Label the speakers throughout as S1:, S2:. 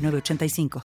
S1: 985.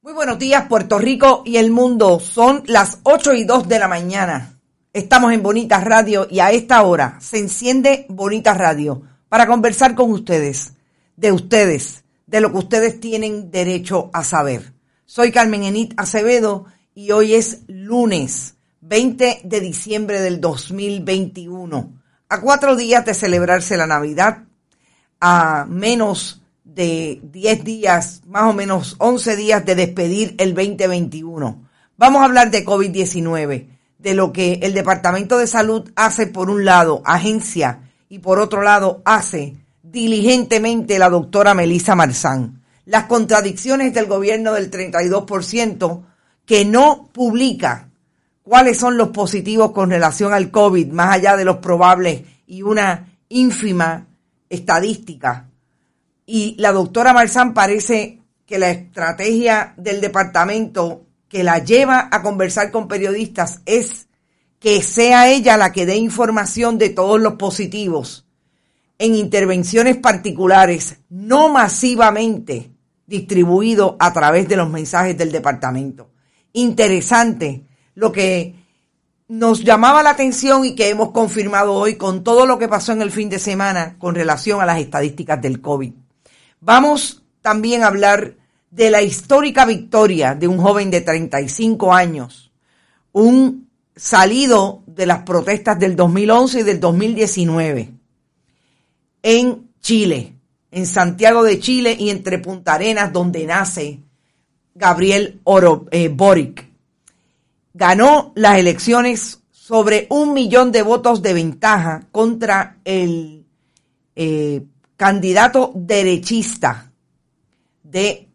S2: Muy buenos días, Puerto Rico y el mundo. Son las 8 y 2 de la mañana. Estamos en Bonitas Radio y a esta hora se enciende Bonitas Radio para conversar con ustedes, de ustedes, de lo que ustedes tienen derecho a saber. Soy Carmen Enit Acevedo y hoy es lunes 20 de diciembre del 2021. A cuatro días de celebrarse la Navidad, a menos de 10 días, más o menos 11 días de despedir el 2021. Vamos a hablar de COVID-19, de lo que el Departamento de Salud hace por un lado, agencia, y por otro lado hace diligentemente la doctora Melissa Marzán. Las contradicciones del gobierno del 32% que no publica cuáles son los positivos con relación al COVID, más allá de los probables y una ínfima estadística y la doctora Marzán parece que la estrategia del departamento que la lleva a conversar con periodistas es que sea ella la que dé información de todos los positivos en intervenciones particulares, no masivamente distribuido a través de los mensajes del departamento. Interesante lo que nos llamaba la atención y que hemos confirmado hoy con todo lo que pasó en el fin de semana con relación a las estadísticas del COVID. Vamos también a hablar de la histórica victoria de un joven de 35 años, un salido de las protestas del 2011 y del 2019 en Chile, en Santiago de Chile y entre Punta Arenas, donde nace Gabriel Oro, eh, Boric. Ganó las elecciones sobre un millón de votos de ventaja contra el eh, candidato derechista de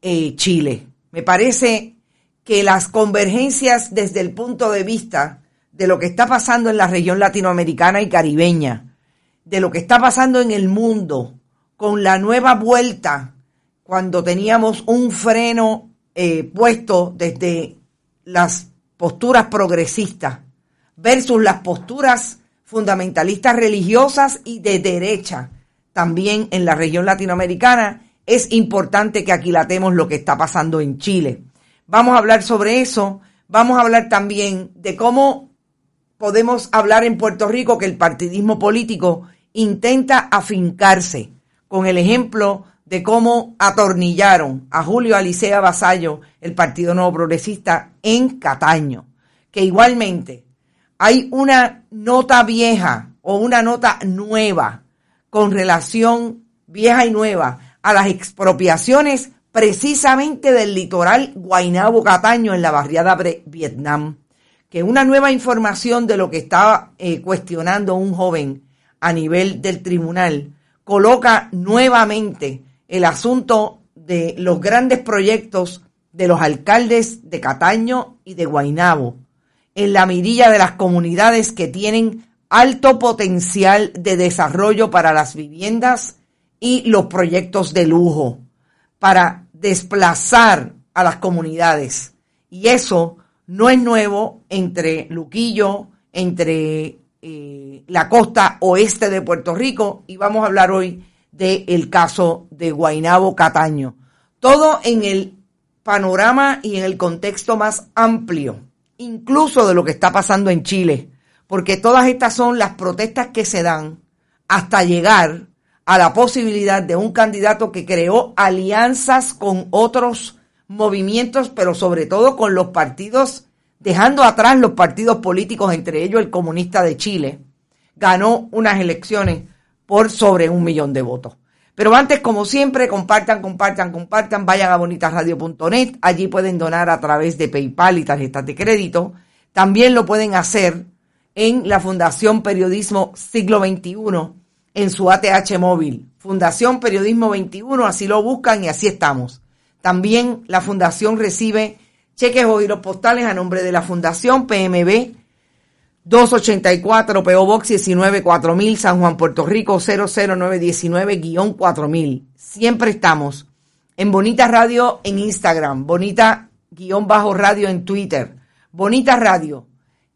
S2: eh, Chile. Me parece que las convergencias desde el punto de vista de lo que está pasando en la región latinoamericana y caribeña, de lo que está pasando en el mundo, con la nueva vuelta, cuando teníamos un freno eh, puesto desde las posturas progresistas versus las posturas fundamentalistas religiosas y de derecha también en la región latinoamericana, es importante que aquilatemos lo que está pasando en Chile. Vamos a hablar sobre eso, vamos a hablar también de cómo podemos hablar en Puerto Rico que el partidismo político intenta afincarse con el ejemplo de cómo atornillaron a Julio Alicea Basallo, el Partido Nuevo Progresista, en Cataño. Que igualmente hay una nota vieja o una nota nueva con relación vieja y nueva a las expropiaciones precisamente del litoral Guaynabo Cataño en la barriada Vietnam. Que una nueva información de lo que estaba eh, cuestionando un joven a nivel del tribunal coloca nuevamente el asunto de los grandes proyectos de los alcaldes de Cataño y de Guainabo en la mirilla de las comunidades que tienen alto potencial de desarrollo para las viviendas y los proyectos de lujo, para desplazar a las comunidades. Y eso no es nuevo entre Luquillo, entre eh, la costa oeste de Puerto Rico y vamos a hablar hoy del caso de Guainabo Cataño. Todo en el panorama y en el contexto más amplio, incluso de lo que está pasando en Chile, porque todas estas son las protestas que se dan hasta llegar a la posibilidad de un candidato que creó alianzas con otros movimientos, pero sobre todo con los partidos, dejando atrás los partidos políticos, entre ellos el comunista de Chile, ganó unas elecciones por sobre un millón de votos. Pero antes, como siempre, compartan, compartan, compartan, vayan a bonitasradio.net, allí pueden donar a través de PayPal y tarjetas de crédito. También lo pueden hacer en la Fundación Periodismo Siglo XXI, en su ATH móvil. Fundación Periodismo 21, así lo buscan y así estamos. También la Fundación recibe cheques o giros postales a nombre de la Fundación PMB 284 PO Box 19 4000 San Juan, Puerto Rico 00919-4000. Siempre estamos en Bonita Radio en Instagram, Bonita guion bajo radio en Twitter, Bonita Radio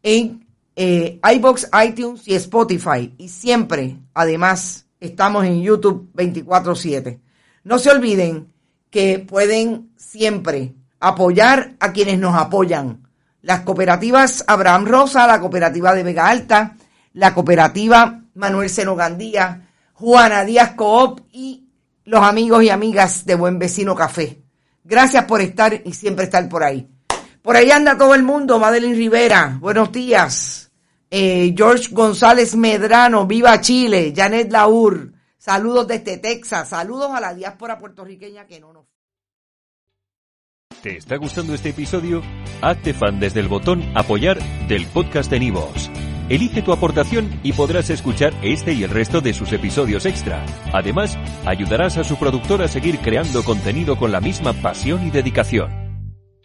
S2: en eh, iBox, iTunes y Spotify. Y siempre, además, estamos en YouTube 24/7. No se olviden que pueden siempre apoyar a quienes nos apoyan las cooperativas Abraham Rosa, la cooperativa de Vega Alta, la cooperativa Manuel Seno Gandía, Juana Díaz Coop y los amigos y amigas de Buen Vecino Café. Gracias por estar y siempre estar por ahí. Por ahí anda todo el mundo, Madeline Rivera, buenos días. Eh, George González Medrano, viva Chile, Janet Laur, saludos desde Texas, saludos a la diáspora puertorriqueña que no nos
S3: ¿Te está gustando este episodio? Hazte fan desde el botón Apoyar del podcast de Nivos. Elige tu aportación y podrás escuchar este y el resto de sus episodios extra. Además, ayudarás a su productor a seguir creando contenido con la misma pasión y dedicación.